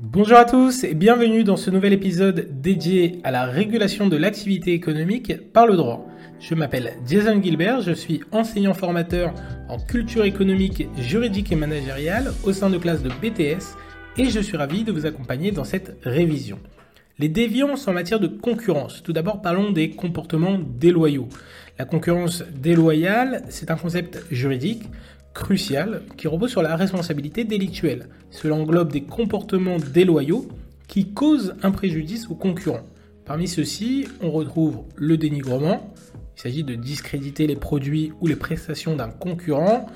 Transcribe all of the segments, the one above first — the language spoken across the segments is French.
Bonjour à tous et bienvenue dans ce nouvel épisode dédié à la régulation de l'activité économique par le droit. Je m'appelle Jason Gilbert, je suis enseignant formateur en culture économique, juridique et managériale au sein de classe de BTS et je suis ravi de vous accompagner dans cette révision. Les déviances en matière de concurrence. Tout d'abord parlons des comportements déloyaux. La concurrence déloyale, c'est un concept juridique crucial qui repose sur la responsabilité délictuelle. Cela englobe des comportements déloyaux qui causent un préjudice aux concurrents. Parmi ceux-ci, on retrouve le dénigrement, il s'agit de discréditer les produits ou les prestations d'un concurrent.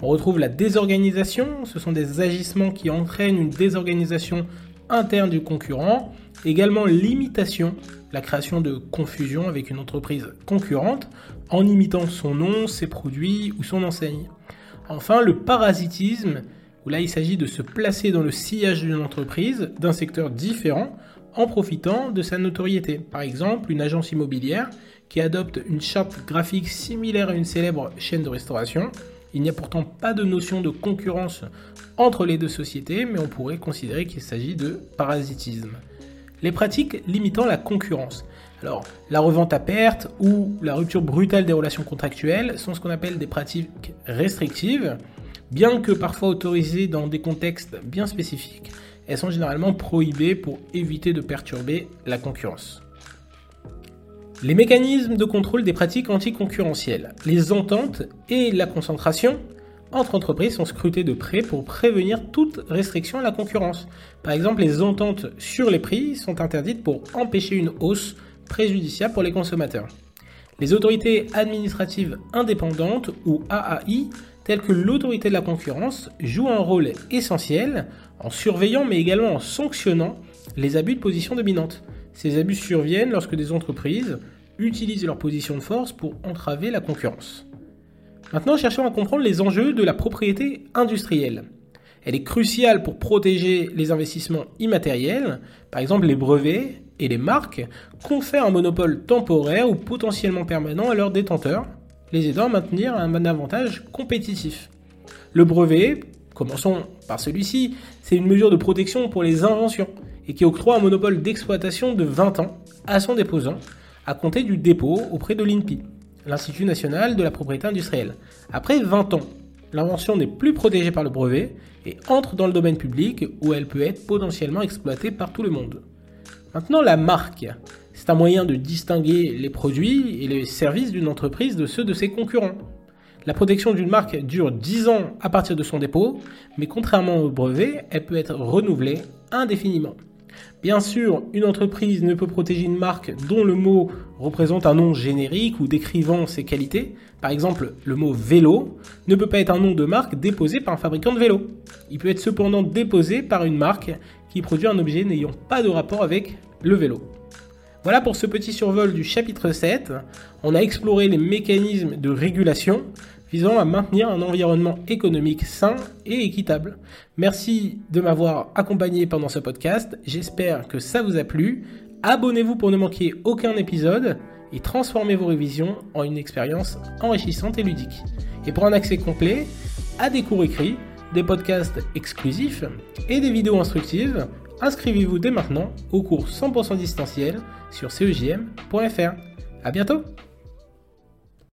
On retrouve la désorganisation, ce sont des agissements qui entraînent une désorganisation interne du concurrent. Également l'imitation, la création de confusion avec une entreprise concurrente en imitant son nom, ses produits ou son enseigne. Enfin, le parasitisme, où là il s'agit de se placer dans le sillage d'une entreprise, d'un secteur différent, en profitant de sa notoriété. Par exemple, une agence immobilière qui adopte une charte graphique similaire à une célèbre chaîne de restauration. Il n'y a pourtant pas de notion de concurrence entre les deux sociétés, mais on pourrait considérer qu'il s'agit de parasitisme. Les pratiques limitant la concurrence. Alors, la revente à perte ou la rupture brutale des relations contractuelles sont ce qu'on appelle des pratiques restrictives. Bien que parfois autorisées dans des contextes bien spécifiques, elles sont généralement prohibées pour éviter de perturber la concurrence. Les mécanismes de contrôle des pratiques anticoncurrentielles, les ententes et la concentration entre entreprises sont scrutées de près pour prévenir toute restriction à la concurrence. Par exemple, les ententes sur les prix sont interdites pour empêcher une hausse préjudiciable pour les consommateurs. Les autorités administratives indépendantes ou AAI, telles que l'autorité de la concurrence, jouent un rôle essentiel en surveillant mais également en sanctionnant les abus de position dominante. Ces abus surviennent lorsque des entreprises utilisent leur position de force pour entraver la concurrence. Maintenant, cherchons à comprendre les enjeux de la propriété industrielle. Elle est cruciale pour protéger les investissements immatériels, par exemple les brevets et les marques, confèrent un monopole temporaire ou potentiellement permanent à leurs détenteurs, les aidant à maintenir un avantage compétitif. Le brevet, commençons par celui-ci, c'est une mesure de protection pour les inventions et qui octroie un monopole d'exploitation de 20 ans à son déposant à compter du dépôt auprès de l'INPI, l'Institut national de la propriété industrielle. Après 20 ans, l'invention n'est plus protégée par le brevet et entre dans le domaine public où elle peut être potentiellement exploitée par tout le monde. Maintenant, la marque. C'est un moyen de distinguer les produits et les services d'une entreprise de ceux de ses concurrents. La protection d'une marque dure 10 ans à partir de son dépôt, mais contrairement au brevet, elle peut être renouvelée indéfiniment. Bien sûr, une entreprise ne peut protéger une marque dont le mot représente un nom générique ou décrivant ses qualités. Par exemple, le mot vélo ne peut pas être un nom de marque déposé par un fabricant de vélo. Il peut être cependant déposé par une marque qui produit un objet n'ayant pas de rapport avec le vélo. Voilà pour ce petit survol du chapitre 7. On a exploré les mécanismes de régulation visant à maintenir un environnement économique sain et équitable. Merci de m'avoir accompagné pendant ce podcast. J'espère que ça vous a plu. Abonnez-vous pour ne manquer aucun épisode et transformez vos révisions en une expérience enrichissante et ludique. Et pour un accès complet à des cours écrits, des podcasts exclusifs et des vidéos instructives, inscrivez-vous dès maintenant au cours 100% distanciel sur cegm.fr. À bientôt!